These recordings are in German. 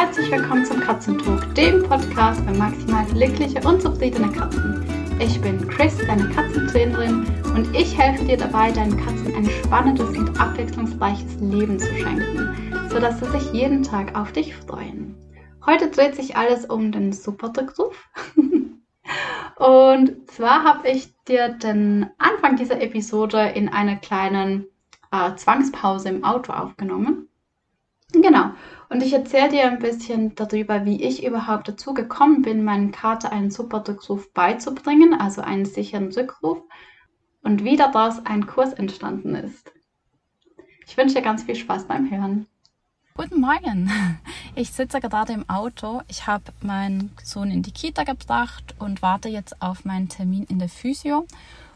herzlich willkommen zum Katzentalk, dem Podcast für maximal glückliche und zufriedene Katzen. Ich bin Chris, deine Katzentrainerin und ich helfe dir dabei, deinen Katzen ein spannendes und abwechslungsreiches Leben zu schenken, sodass sie sich jeden Tag auf dich freuen. Heute dreht sich alles um den Superdrückruf. und zwar habe ich dir den Anfang dieser Episode in einer kleinen äh, Zwangspause im Auto aufgenommen. Genau. Und ich erzähle dir ein bisschen darüber, wie ich überhaupt dazu gekommen bin, meinen Kater einen Superdrückruf beizubringen, also einen sicheren Rückruf, und wie daraus ein Kurs entstanden ist. Ich wünsche dir ganz viel Spaß beim Hören. Guten Morgen. Ich sitze gerade im Auto. Ich habe meinen Sohn in die Kita gebracht und warte jetzt auf meinen Termin in der Physio.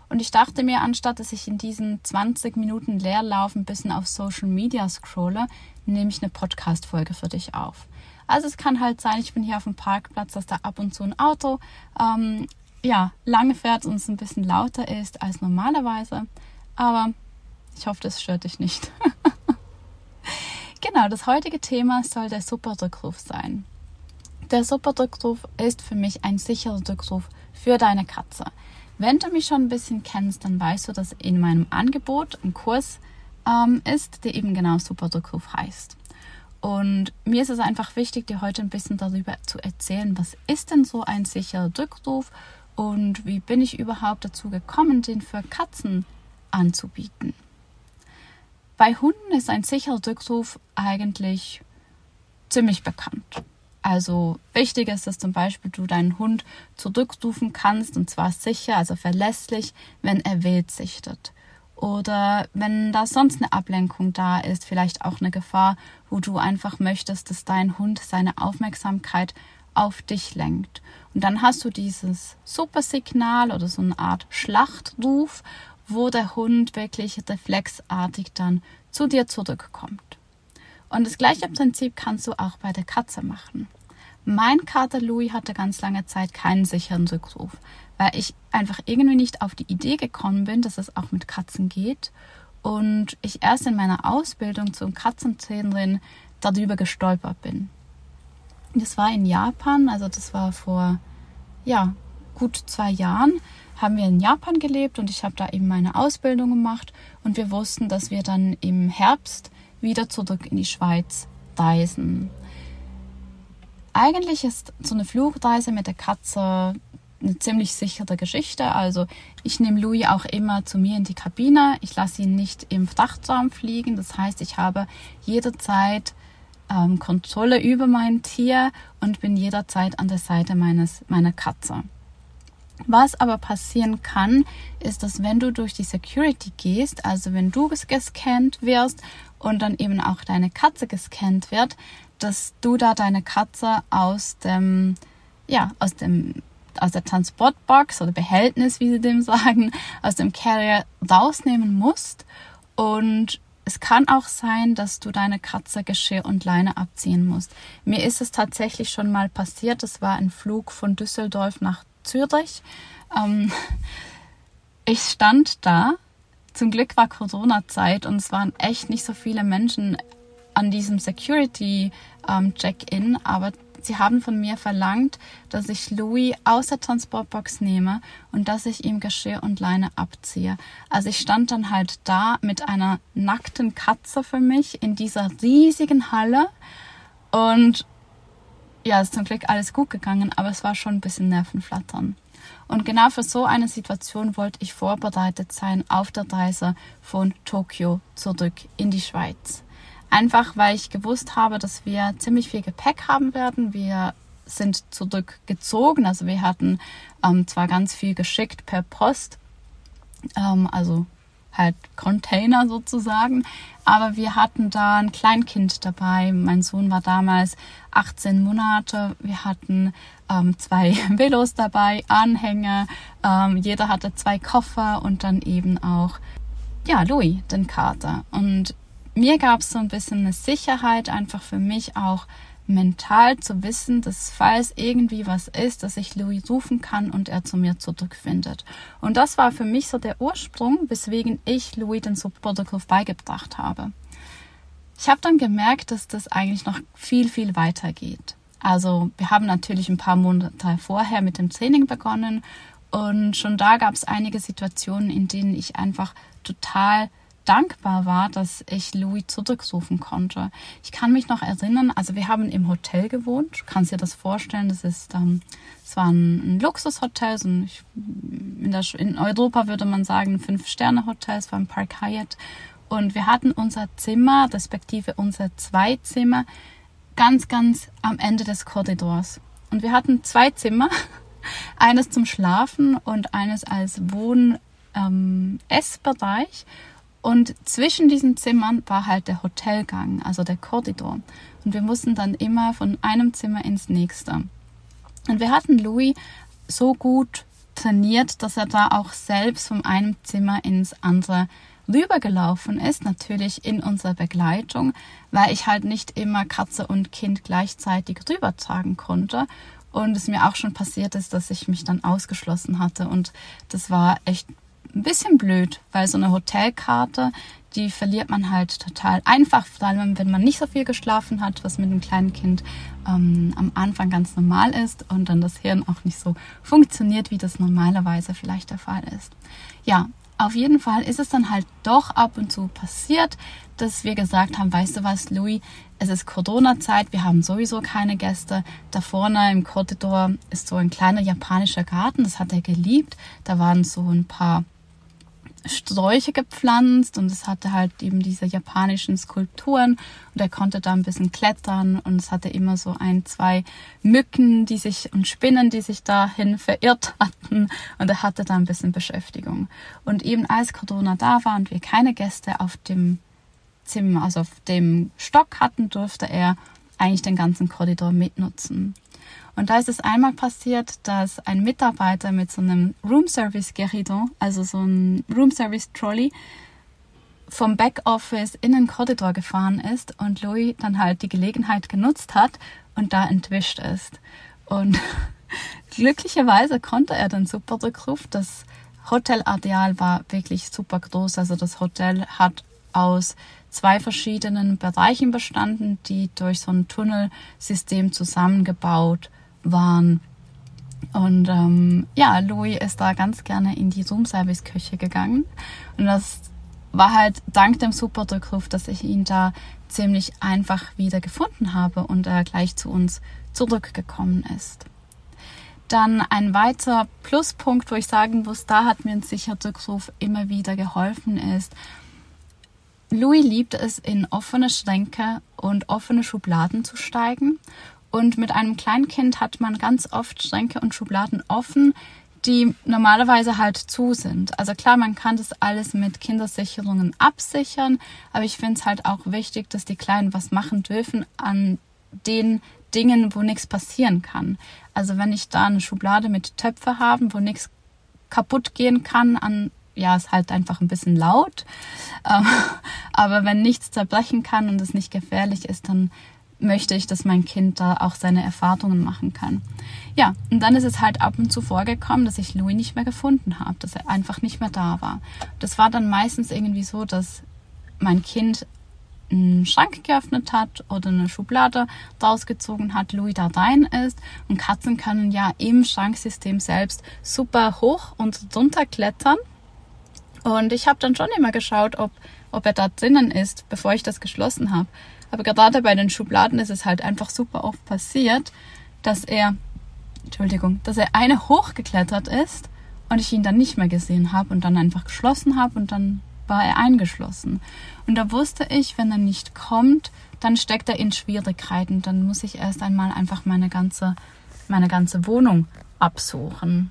Und ich dachte mir, anstatt dass ich in diesen 20 Minuten Leerlauf ein bisschen auf Social Media scrolle, nehme ich eine Podcast-Folge für dich auf. Also es kann halt sein, ich bin hier auf dem Parkplatz, dass da ab und zu ein Auto ähm, ja, lange fährt und es ein bisschen lauter ist als normalerweise. Aber ich hoffe, das stört dich nicht. genau, das heutige Thema soll der Superdrückruf sein. Der Superdrückruf ist für mich ein sicherer Rückruf für deine Katze. Wenn du mich schon ein bisschen kennst, dann weißt du, dass in meinem Angebot ein Kurs ähm, ist, der eben genau Superdrückruf heißt. Und mir ist es einfach wichtig, dir heute ein bisschen darüber zu erzählen, was ist denn so ein sicherer Rückruf und wie bin ich überhaupt dazu gekommen, den für Katzen anzubieten. Bei Hunden ist ein sicherer Rückruf eigentlich ziemlich bekannt. Also wichtig ist, dass zum Beispiel du deinen Hund zurückrufen kannst und zwar sicher, also verlässlich, wenn er wild sichtet. Oder wenn da sonst eine Ablenkung da ist, vielleicht auch eine Gefahr, wo du einfach möchtest, dass dein Hund seine Aufmerksamkeit auf dich lenkt. Und dann hast du dieses Supersignal oder so eine Art Schlachtruf, wo der Hund wirklich reflexartig dann zu dir zurückkommt. Und das gleiche Prinzip kannst du auch bei der Katze machen. Mein Kater Louis hatte ganz lange Zeit keinen sicheren Rückruf, weil ich einfach irgendwie nicht auf die Idee gekommen bin, dass es auch mit Katzen geht und ich erst in meiner Ausbildung zum Katzentrainerin darüber gestolpert bin. Das war in Japan, also das war vor ja gut zwei Jahren haben wir in Japan gelebt und ich habe da eben meine Ausbildung gemacht und wir wussten, dass wir dann im Herbst wieder zurück in die Schweiz reisen. Eigentlich ist so eine Flugreise mit der Katze eine ziemlich sichere Geschichte. Also ich nehme Louis auch immer zu mir in die Kabine. Ich lasse ihn nicht im Frachtraum fliegen. Das heißt, ich habe jederzeit ähm, Kontrolle über mein Tier und bin jederzeit an der Seite meines, meiner Katze. Was aber passieren kann, ist, dass wenn du durch die Security gehst, also wenn du gescannt wirst und dann eben auch deine Katze gescannt wird, dass du da deine Katze aus dem, ja, aus dem, aus der Transportbox oder Behältnis, wie sie dem sagen, aus dem Carrier rausnehmen musst. Und es kann auch sein, dass du deine Katze Geschirr und Leine abziehen musst. Mir ist es tatsächlich schon mal passiert. Das war ein Flug von Düsseldorf nach Zürich. Ähm, ich stand da. Zum Glück war Corona-Zeit und es waren echt nicht so viele Menschen an diesem Security-Check-in, ähm, aber sie haben von mir verlangt, dass ich Louis aus der Transportbox nehme und dass ich ihm Geschirr und Leine abziehe. Also ich stand dann halt da mit einer nackten Katze für mich in dieser riesigen Halle und ja, ist zum Glück alles gut gegangen, aber es war schon ein bisschen Nervenflattern. Und genau für so eine Situation wollte ich vorbereitet sein auf der Reise von Tokio zurück in die Schweiz. Einfach weil ich gewusst habe, dass wir ziemlich viel Gepäck haben werden. Wir sind zurückgezogen, also wir hatten ähm, zwar ganz viel geschickt per Post, ähm, also halt Container sozusagen. Aber wir hatten da ein Kleinkind dabei. Mein Sohn war damals 18 Monate. Wir hatten ähm, zwei Velos dabei, Anhänger. Ähm, jeder hatte zwei Koffer und dann eben auch, ja, Louis, den Kater. Und mir gab es so ein bisschen eine Sicherheit einfach für mich auch mental zu wissen, dass falls irgendwie was ist, dass ich Louis rufen kann und er zu mir zurückfindet. Und das war für mich so der Ursprung, weswegen ich Louis den Subprotokoll beigebracht habe. Ich habe dann gemerkt, dass das eigentlich noch viel, viel weiter geht. Also wir haben natürlich ein paar Monate vorher mit dem Training begonnen und schon da gab es einige Situationen, in denen ich einfach total dankbar war, dass ich Louis zurückrufen konnte. Ich kann mich noch erinnern, also wir haben im Hotel gewohnt. Du kannst dir das vorstellen, das ist, ähm, es war ein, ein Luxushotel, so ein, in, der, in Europa würde man sagen ein Fünf-Sterne-Hotel, es war ein Park Hyatt. Und wir hatten unser Zimmer, respektive unser Zweizimmer, ganz, ganz am Ende des Korridors. Und wir hatten zwei Zimmer, eines zum Schlafen und eines als Wohn-Essbereich. Ähm, und zwischen diesen Zimmern war halt der Hotelgang, also der Korridor. Und wir mussten dann immer von einem Zimmer ins nächste. Und wir hatten Louis so gut trainiert, dass er da auch selbst von einem Zimmer ins andere rübergelaufen ist, natürlich in unserer Begleitung, weil ich halt nicht immer Katze und Kind gleichzeitig rübertragen konnte. Und es mir auch schon passiert ist, dass ich mich dann ausgeschlossen hatte. Und das war echt ein bisschen blöd, weil so eine Hotelkarte, die verliert man halt total einfach, vor allem wenn man nicht so viel geschlafen hat, was mit einem kleinen Kind ähm, am Anfang ganz normal ist und dann das Hirn auch nicht so funktioniert, wie das normalerweise vielleicht der Fall ist. Ja, auf jeden Fall ist es dann halt doch ab und zu passiert, dass wir gesagt haben, weißt du was, Louis, es ist Corona-Zeit, wir haben sowieso keine Gäste. Da vorne im Korridor ist so ein kleiner japanischer Garten, das hat er geliebt. Da waren so ein paar Sträuche gepflanzt und es hatte halt eben diese japanischen Skulpturen und er konnte da ein bisschen klettern und es hatte immer so ein, zwei Mücken, die sich und Spinnen, die sich dahin verirrt hatten und er hatte da ein bisschen Beschäftigung. Und eben als Corona da war und wir keine Gäste auf dem Zimmer, also auf dem Stock hatten, durfte er eigentlich den ganzen Korridor mitnutzen. Und da ist es einmal passiert, dass ein Mitarbeiter mit so einem Room Service Gueridon, also so ein Room Service Trolley, vom Backoffice in den Korridor gefahren ist und Louis dann halt die Gelegenheit genutzt hat und da entwischt ist. Und glücklicherweise konnte er dann super Rückruf. Das Hotelareal war wirklich super groß. Also das Hotel hat aus zwei verschiedenen Bereichen bestanden, die durch so ein Tunnelsystem zusammengebaut waren. Und ähm, ja, Louis ist da ganz gerne in die Roomservice-Küche gegangen. Und das war halt dank dem Superdrückruf, dass ich ihn da ziemlich einfach wieder gefunden habe und er gleich zu uns zurückgekommen ist. Dann ein weiterer Pluspunkt, wo ich sagen muss, da hat mir ein Sicherdrückruf immer wieder geholfen, ist, Louis liebt es, in offene Schränke und offene Schubladen zu steigen und mit einem Kleinkind hat man ganz oft Schränke und Schubladen offen, die normalerweise halt zu sind. Also klar, man kann das alles mit Kindersicherungen absichern, aber ich finde es halt auch wichtig, dass die Kleinen was machen dürfen an den Dingen, wo nichts passieren kann. Also wenn ich da eine Schublade mit Töpfe habe, wo nichts kaputt gehen kann an ja, ist halt einfach ein bisschen laut. Ähm, aber wenn nichts zerbrechen kann und es nicht gefährlich ist, dann möchte ich, dass mein Kind da auch seine Erfahrungen machen kann. Ja, und dann ist es halt ab und zu vorgekommen, dass ich Louis nicht mehr gefunden habe, dass er einfach nicht mehr da war. Das war dann meistens irgendwie so, dass mein Kind einen Schrank geöffnet hat oder eine Schublade rausgezogen hat, Louis da rein ist. Und Katzen können ja im Schranksystem selbst super hoch und runter klettern. Und ich habe dann schon immer geschaut, ob, ob er da drinnen ist, bevor ich das geschlossen habe. Aber gerade bei den Schubladen ist es halt einfach super oft passiert, dass er, Entschuldigung, dass er eine hochgeklettert ist und ich ihn dann nicht mehr gesehen habe und dann einfach geschlossen habe und dann war er eingeschlossen. Und da wusste ich, wenn er nicht kommt, dann steckt er in Schwierigkeiten. Dann muss ich erst einmal einfach meine ganze, meine ganze Wohnung absuchen.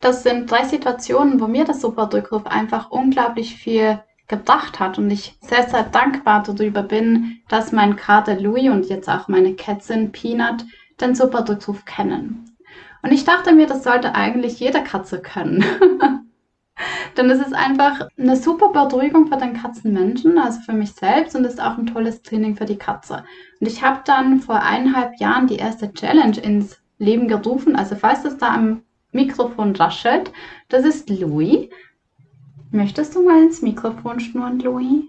Das sind drei Situationen, wo mir das Superdrückruf einfach unglaublich viel gebracht hat und ich sehr, sehr dankbar darüber bin, dass mein Kater Louis und jetzt auch meine Kätzin Peanut den Superdrückruf kennen. Und ich dachte mir, das sollte eigentlich jede Katze können. Denn es ist einfach eine super Beruhigung für den Katzenmenschen, also für mich selbst und ist auch ein tolles Training für die Katze. Und ich habe dann vor eineinhalb Jahren die erste Challenge ins Leben gerufen. Also falls das da am Mikrofon raschelt, das ist Louis. Möchtest du mal ins Mikrofon schnurren, Louis?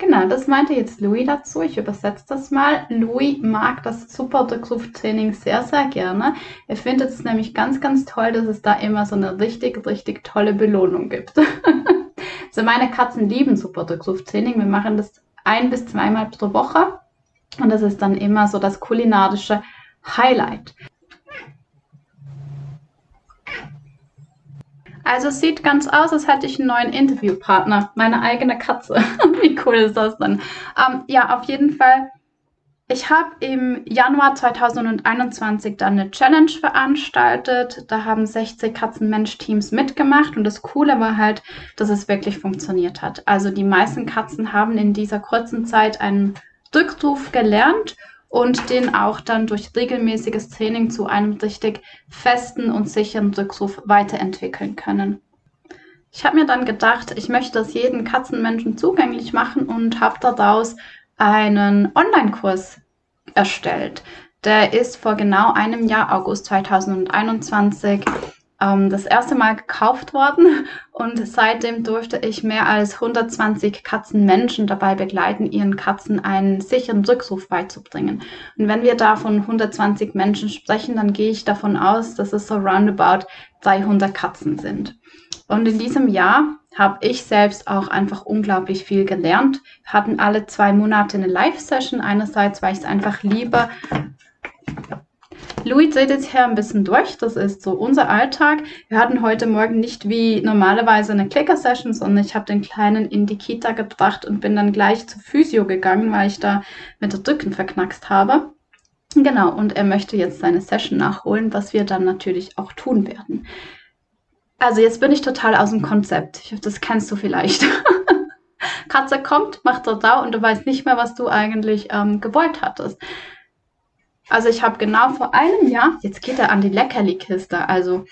Genau, das meinte jetzt Louis dazu. Ich übersetze das mal. Louis mag das Superdrückruftraining sehr, sehr gerne. Er findet es nämlich ganz, ganz toll, dass es da immer so eine richtig, richtig tolle Belohnung gibt. also meine Katzen lieben Superdrückruftraining. Wir machen das ein bis zweimal pro Woche. Und das ist dann immer so das kulinarische Highlight. Also es sieht ganz aus, als hätte ich einen neuen Interviewpartner, meine eigene Katze. Wie cool ist das denn? Ähm, ja, auf jeden Fall. Ich habe im Januar 2021 dann eine Challenge veranstaltet. Da haben 60 Katzenmensch-Teams mitgemacht und das Coole war halt, dass es wirklich funktioniert hat. Also die meisten Katzen haben in dieser kurzen Zeit einen Rückruf gelernt und den auch dann durch regelmäßiges Training zu einem richtig festen und sicheren Rückruf weiterentwickeln können. Ich habe mir dann gedacht, ich möchte das jedem Katzenmenschen zugänglich machen und habe daraus einen Online-Kurs erstellt. Der ist vor genau einem Jahr, August 2021, ähm, das erste Mal gekauft worden und seitdem durfte ich mehr als 120 Katzenmenschen dabei begleiten, ihren Katzen einen sicheren Rückruf beizubringen. Und wenn wir da von 120 Menschen sprechen, dann gehe ich davon aus, dass es so roundabout 300 Katzen sind. Und in diesem Jahr habe ich selbst auch einfach unglaublich viel gelernt. Wir hatten alle zwei Monate eine Live-Session. Einerseits, weil ich es einfach liebe, Louis dreht jetzt hier ein bisschen durch. Das ist so unser Alltag. Wir hatten heute Morgen nicht wie normalerweise eine Clicker-Session, sondern ich habe den Kleinen in die Kita gebracht und bin dann gleich zu Physio gegangen, weil ich da mit der Rücken verknackst habe. Genau, und er möchte jetzt seine Session nachholen, was wir dann natürlich auch tun werden. Also jetzt bin ich total aus dem Konzept. Ich hoffe, das kennst du vielleicht. Katze kommt, macht da und du weißt nicht mehr, was du eigentlich ähm, gewollt hattest. Also ich habe genau vor einem Jahr, jetzt geht er an die Leckerli-Kiste, also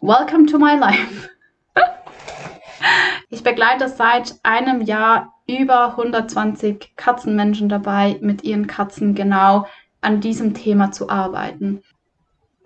welcome to my life. ich begleite seit einem Jahr über 120 Katzenmenschen dabei, mit ihren Katzen genau an diesem Thema zu arbeiten.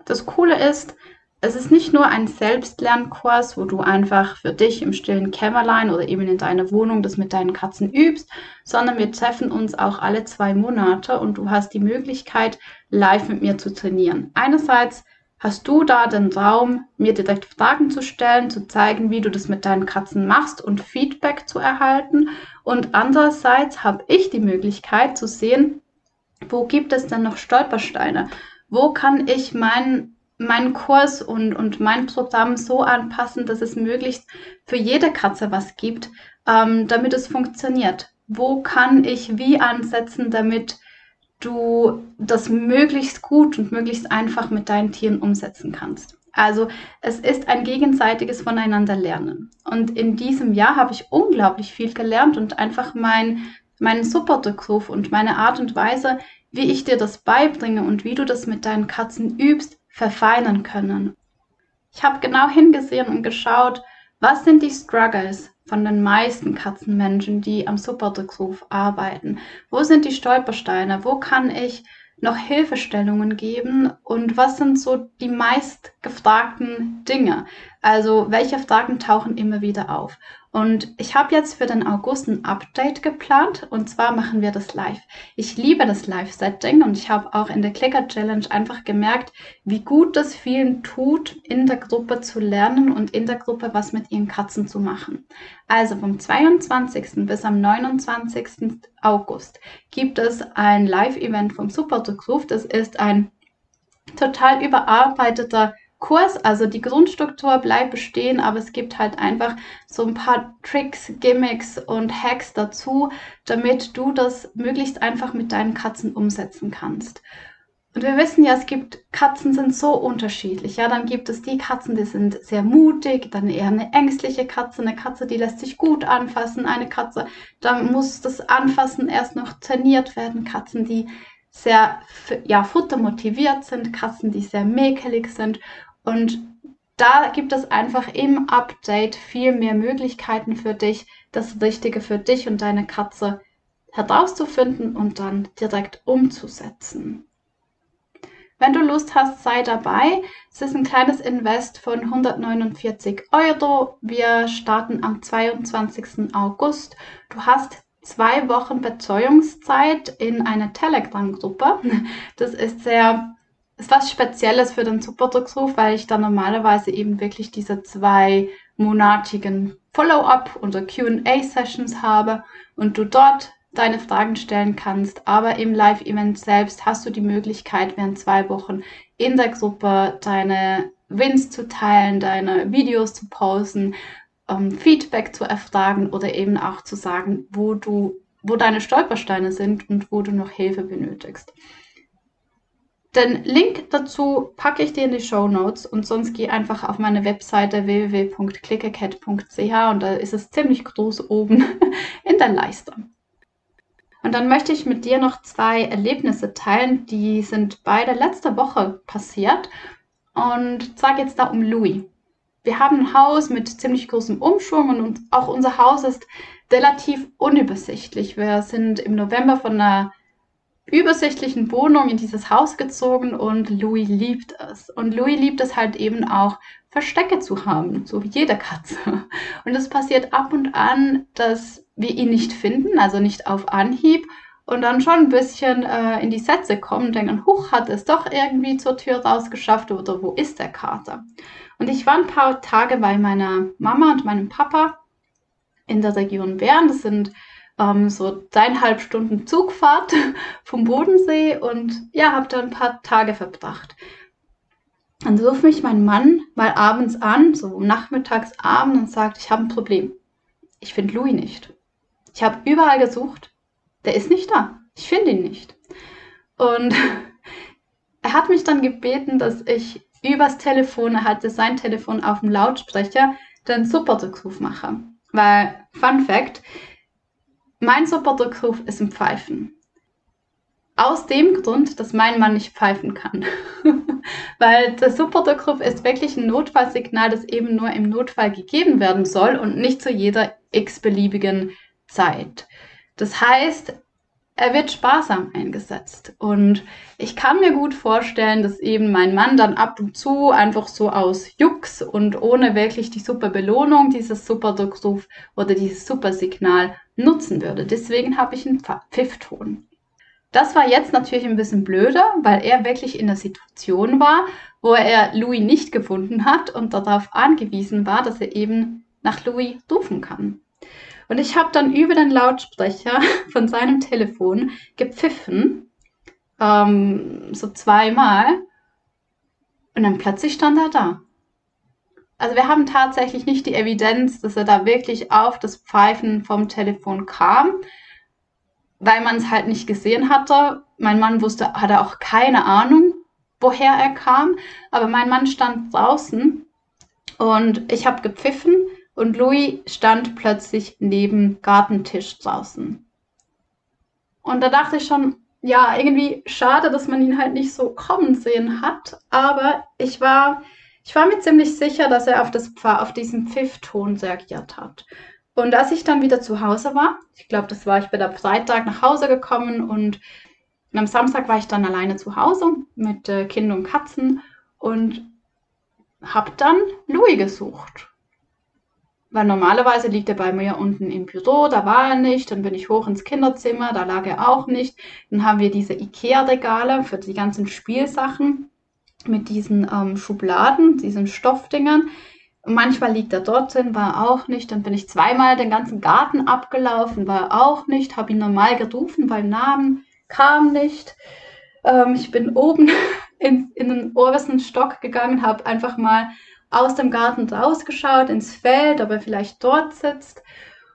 Das Coole ist, es ist nicht nur ein Selbstlernkurs, wo du einfach für dich im stillen Kämmerlein oder eben in deiner Wohnung das mit deinen Katzen übst, sondern wir treffen uns auch alle zwei Monate und du hast die Möglichkeit, live mit mir zu trainieren. Einerseits hast du da den Raum, mir direkt Fragen zu stellen, zu zeigen, wie du das mit deinen Katzen machst und Feedback zu erhalten. Und andererseits habe ich die Möglichkeit zu sehen, wo gibt es denn noch Stolpersteine? Wo kann ich meinen meinen Kurs und, und mein Programm so anpassen, dass es möglichst für jede Katze was gibt, ähm, damit es funktioniert. Wo kann ich wie ansetzen, damit du das möglichst gut und möglichst einfach mit deinen Tieren umsetzen kannst. Also es ist ein gegenseitiges Voneinander lernen. Und in diesem Jahr habe ich unglaublich viel gelernt und einfach mein, meinen Supportrückruf und meine Art und Weise, wie ich dir das beibringe und wie du das mit deinen Katzen übst, verfeinern können. Ich habe genau hingesehen und geschaut, was sind die Struggles von den meisten Katzenmenschen, die am Superdrückruf arbeiten? Wo sind die Stolpersteine? Wo kann ich noch Hilfestellungen geben und was sind so die meist gefragten Dinge? Also welche Fragen tauchen immer wieder auf? Und ich habe jetzt für den August ein Update geplant und zwar machen wir das live. Ich liebe das Live-Setting und ich habe auch in der Clicker Challenge einfach gemerkt, wie gut das vielen tut, in der Gruppe zu lernen und in der Gruppe was mit ihren Katzen zu machen. Also vom 22. bis am 29. August gibt es ein Live-Event vom Superdrückruf. Das ist ein total überarbeiteter Kurs, also die Grundstruktur bleibt bestehen, aber es gibt halt einfach so ein paar Tricks, Gimmicks und Hacks dazu, damit du das möglichst einfach mit deinen Katzen umsetzen kannst. Und wir wissen ja, es gibt Katzen sind so unterschiedlich. Ja, dann gibt es die Katzen, die sind sehr mutig, dann eher eine ängstliche Katze, eine Katze, die lässt sich gut anfassen, eine Katze, da muss das Anfassen erst noch trainiert werden, Katzen, die sehr ja, futtermotiviert sind, Katzen, die sehr mäkelig sind und da gibt es einfach im Update viel mehr Möglichkeiten für dich, das Richtige für dich und deine Katze herauszufinden und dann direkt umzusetzen. Wenn du Lust hast, sei dabei. Es ist ein kleines Invest von 149 Euro. Wir starten am 22. August. Du hast zwei Wochen Betreuungszeit in einer Telegram-Gruppe. Das ist sehr, ist was Spezielles für den Superdrucksruf, weil ich da normalerweise eben wirklich diese zwei monatigen Follow-up oder Q&A-Sessions habe und du dort deine Fragen stellen kannst. Aber im Live-Event selbst hast du die Möglichkeit, während zwei Wochen in der Gruppe deine Wins zu teilen, deine Videos zu posten, ähm, Feedback zu erfragen oder eben auch zu sagen, wo du, wo deine Stolpersteine sind und wo du noch Hilfe benötigst. Den Link dazu packe ich dir in die Show Notes und sonst geh einfach auf meine Webseite www.clickacat.ch und da ist es ziemlich groß oben in der Leiste. Und dann möchte ich mit dir noch zwei Erlebnisse teilen, die sind beide letzte Woche passiert. Und zwar geht es da um Louis. Wir haben ein Haus mit ziemlich großem Umschwung und auch unser Haus ist relativ unübersichtlich. Wir sind im November von einer übersichtlichen Wohnung in dieses Haus gezogen und Louis liebt es. Und Louis liebt es halt eben auch, Verstecke zu haben, so wie jede Katze. Und es passiert ab und an, dass wir ihn nicht finden, also nicht auf Anhieb und dann schon ein bisschen äh, in die Sätze kommen und denken, huch, hat es doch irgendwie zur Tür rausgeschafft oder wo ist der Kater? Und ich war ein paar Tage bei meiner Mama und meinem Papa in der Region Bern. Das sind ähm, so dreieinhalb Stunden Zugfahrt vom Bodensee und ja, habe da ein paar Tage verbracht. Dann ruft mich mein Mann mal abends an, so nachmittags abend und sagt, ich habe ein Problem. Ich finde Louis nicht. Ich habe überall gesucht. Der ist nicht da. Ich finde ihn nicht. Und er hat mich dann gebeten, dass ich übers Telefon, er hatte sein Telefon auf dem Lautsprecher, den Superdruckruf mache. Weil, Fun Fact, mein Superdruckruf ist im Pfeifen. Aus dem Grund, dass mein Mann nicht pfeifen kann. Weil der Superdruckruf ist wirklich ein Notfallsignal, das eben nur im Notfall gegeben werden soll und nicht zu jeder x-beliebigen Zeit. Das heißt, er wird sparsam eingesetzt. Und ich kann mir gut vorstellen, dass eben mein Mann dann ab und zu einfach so aus Jux und ohne wirklich die super Belohnung dieses Superdruckruf oder dieses Supersignal nutzen würde. Deswegen habe ich einen Pfiffton. Das war jetzt natürlich ein bisschen blöder, weil er wirklich in der Situation war, wo er Louis nicht gefunden hat und darauf angewiesen war, dass er eben nach Louis rufen kann. Und ich habe dann über den Lautsprecher von seinem Telefon gepfiffen, ähm, so zweimal. Und dann plötzlich stand er da. Also wir haben tatsächlich nicht die Evidenz, dass er da wirklich auf das Pfeifen vom Telefon kam, weil man es halt nicht gesehen hatte. Mein Mann wusste, hatte auch keine Ahnung, woher er kam, aber mein Mann stand draußen und ich habe gepfiffen und Louis stand plötzlich neben Gartentisch draußen. Und da dachte ich schon, ja, irgendwie schade, dass man ihn halt nicht so kommen sehen hat, aber ich war, ich war mir ziemlich sicher, dass er auf, das, auf diesen Pfiffton reagiert hat. Und als ich dann wieder zu Hause war, ich glaube, das war, ich bin am Freitag nach Hause gekommen und am Samstag war ich dann alleine zu Hause mit äh, Kind und Katzen und habe dann Louis gesucht. Weil normalerweise liegt er bei mir unten im Büro, da war er nicht. Dann bin ich hoch ins Kinderzimmer, da lag er auch nicht. Dann haben wir diese Ikea-Regale für die ganzen Spielsachen mit diesen ähm, Schubladen, diesen Stoffdingern. manchmal liegt er dort drin, war auch nicht. Dann bin ich zweimal den ganzen Garten abgelaufen, war auch nicht. Habe ihn normal gerufen beim Namen, kam nicht. Ähm, ich bin oben in, in den obersten Stock gegangen, habe einfach mal aus dem Garten rausgeschaut ins Feld, ob er vielleicht dort sitzt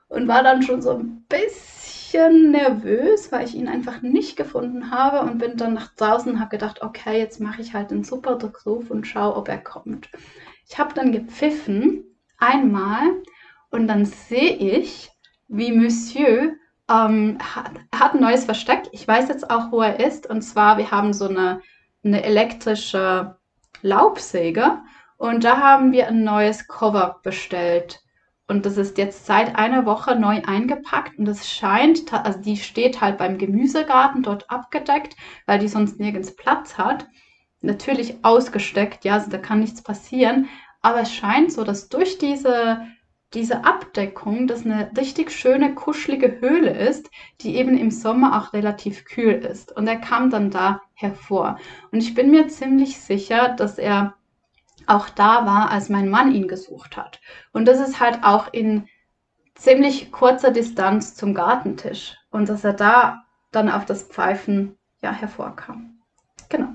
und war dann schon so ein bisschen nervös, weil ich ihn einfach nicht gefunden habe und bin dann nach draußen und habe gedacht, okay, jetzt mache ich halt den Superdruckruf und schaue, ob er kommt. Ich habe dann gepfiffen einmal und dann sehe ich, wie Monsieur ähm, hat, hat ein neues Versteck. Ich weiß jetzt auch, wo er ist. Und zwar, wir haben so eine, eine elektrische Laubsäge und da haben wir ein neues Cover bestellt. Und das ist jetzt seit einer Woche neu eingepackt und es scheint, also die steht halt beim Gemüsegarten dort abgedeckt, weil die sonst nirgends Platz hat. Natürlich ausgesteckt, ja, also da kann nichts passieren. Aber es scheint so, dass durch diese diese Abdeckung, das eine richtig schöne, kuschelige Höhle ist, die eben im Sommer auch relativ kühl ist. Und er kam dann da hervor. Und ich bin mir ziemlich sicher, dass er auch da war, als mein Mann ihn gesucht hat. Und das ist halt auch in ziemlich kurzer Distanz zum Gartentisch. Und dass er da dann auf das Pfeifen ja hervorkam. Genau.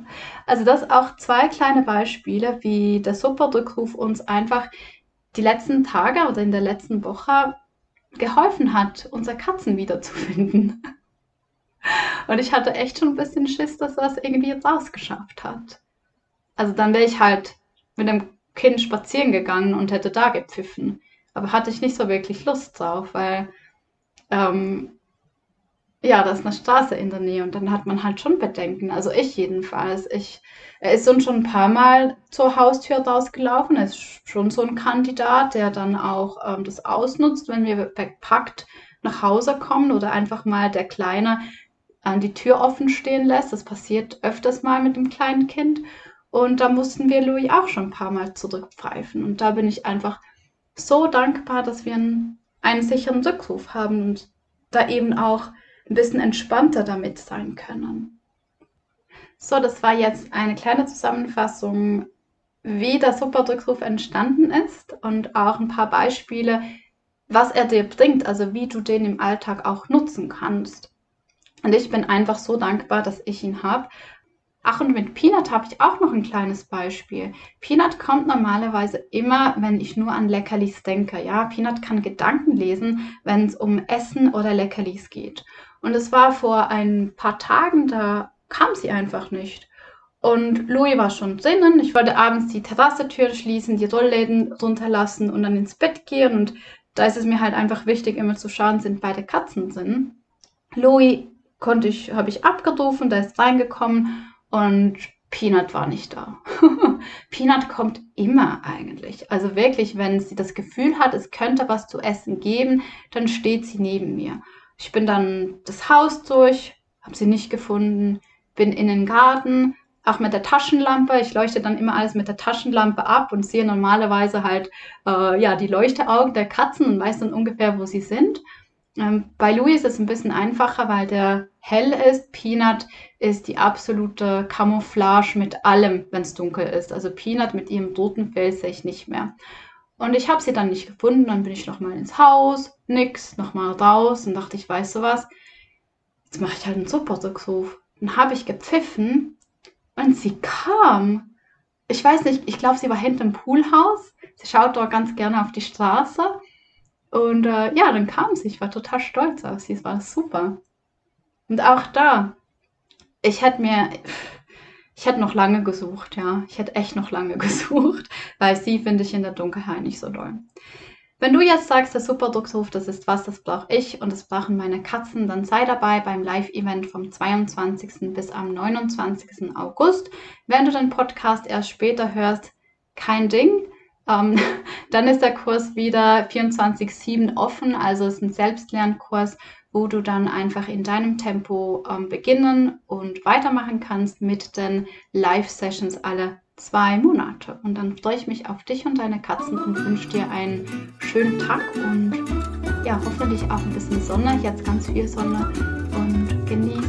Also das auch zwei kleine Beispiele, wie der Superdrückruf uns einfach die letzten Tage oder in der letzten Woche geholfen hat, unsere Katzen wiederzufinden. Und ich hatte echt schon ein bisschen Schiss, dass er es irgendwie rausgeschafft hat. Also dann wäre ich halt mit dem Kind spazieren gegangen und hätte da gepfiffen. Aber hatte ich nicht so wirklich Lust drauf, weil ähm, ja, da ist eine Straße in der Nähe und dann hat man halt schon Bedenken. Also ich jedenfalls. Ich, er ist uns schon ein paar Mal zur Haustür rausgelaufen. Er ist schon so ein Kandidat, der dann auch ähm, das ausnutzt, wenn wir bepackt nach Hause kommen oder einfach mal der Kleine an die Tür offen stehen lässt. Das passiert öfters mal mit dem kleinen Kind. Und da mussten wir Louis auch schon ein paar Mal zurückpfeifen. Und da bin ich einfach so dankbar, dass wir einen, einen sicheren Rückruf haben und da eben auch ein bisschen entspannter damit sein können. So, das war jetzt eine kleine Zusammenfassung, wie der Superdrückruf entstanden ist und auch ein paar Beispiele, was er dir bringt, also wie du den im Alltag auch nutzen kannst. Und ich bin einfach so dankbar, dass ich ihn habe. Ach, und mit Peanut habe ich auch noch ein kleines Beispiel. Peanut kommt normalerweise immer, wenn ich nur an Leckerlis denke. Ja, Peanut kann Gedanken lesen, wenn es um Essen oder Leckerlis geht. Und es war vor ein paar Tagen, da kam sie einfach nicht. Und Louis war schon drinnen. Ich wollte abends die Terrassetür schließen, die Rollläden runterlassen und dann ins Bett gehen. Und da ist es mir halt einfach wichtig, immer zu schauen, sind beide Katzen drin. Louis konnte ich, habe ich abgerufen, da ist reingekommen und Peanut war nicht da. Peanut kommt immer eigentlich. Also wirklich, wenn sie das Gefühl hat, es könnte was zu essen geben, dann steht sie neben mir. Ich bin dann das Haus durch, habe sie nicht gefunden, bin in den Garten, auch mit der Taschenlampe. Ich leuchte dann immer alles mit der Taschenlampe ab und sehe normalerweise halt äh, ja, die Leuchteaugen der Katzen und weiß dann ungefähr, wo sie sind. Ähm, bei Louis ist es ein bisschen einfacher, weil der hell ist. Peanut ist die absolute Camouflage mit allem, wenn es dunkel ist. Also Peanut mit ihrem roten Fell sehe ich nicht mehr. Und ich habe sie dann nicht gefunden. Dann bin ich nochmal ins Haus, nix, nochmal raus und dachte ich, weißt du was, jetzt mache ich halt einen Superdrückruf. Dann habe ich gepfiffen und sie kam. Ich weiß nicht, ich glaube, sie war hinter dem Poolhaus. Sie schaut dort ganz gerne auf die Straße. Und äh, ja, dann kam sie. Ich war total stolz auf sie. Es war super. Und auch da, ich hätte mir, ich hätte noch lange gesucht, ja. Ich hätte echt noch lange gesucht, weil sie finde ich in der Dunkelheit nicht so doll. Wenn du jetzt sagst, der Superdrucksruf, das ist was, das brauche ich und das brauchen meine Katzen, dann sei dabei beim Live-Event vom 22. bis am 29. August. Wenn du den Podcast erst später hörst, kein Ding. Ähm, dann ist der Kurs wieder 24-7 offen, also es ist ein Selbstlernkurs wo du dann einfach in deinem Tempo ähm, beginnen und weitermachen kannst mit den Live-Sessions alle zwei Monate. Und dann freue ich mich auf dich und deine Katzen und wünsche dir einen schönen Tag und ja, hoffentlich auch ein bisschen Sonne, jetzt ganz viel Sonne und genieß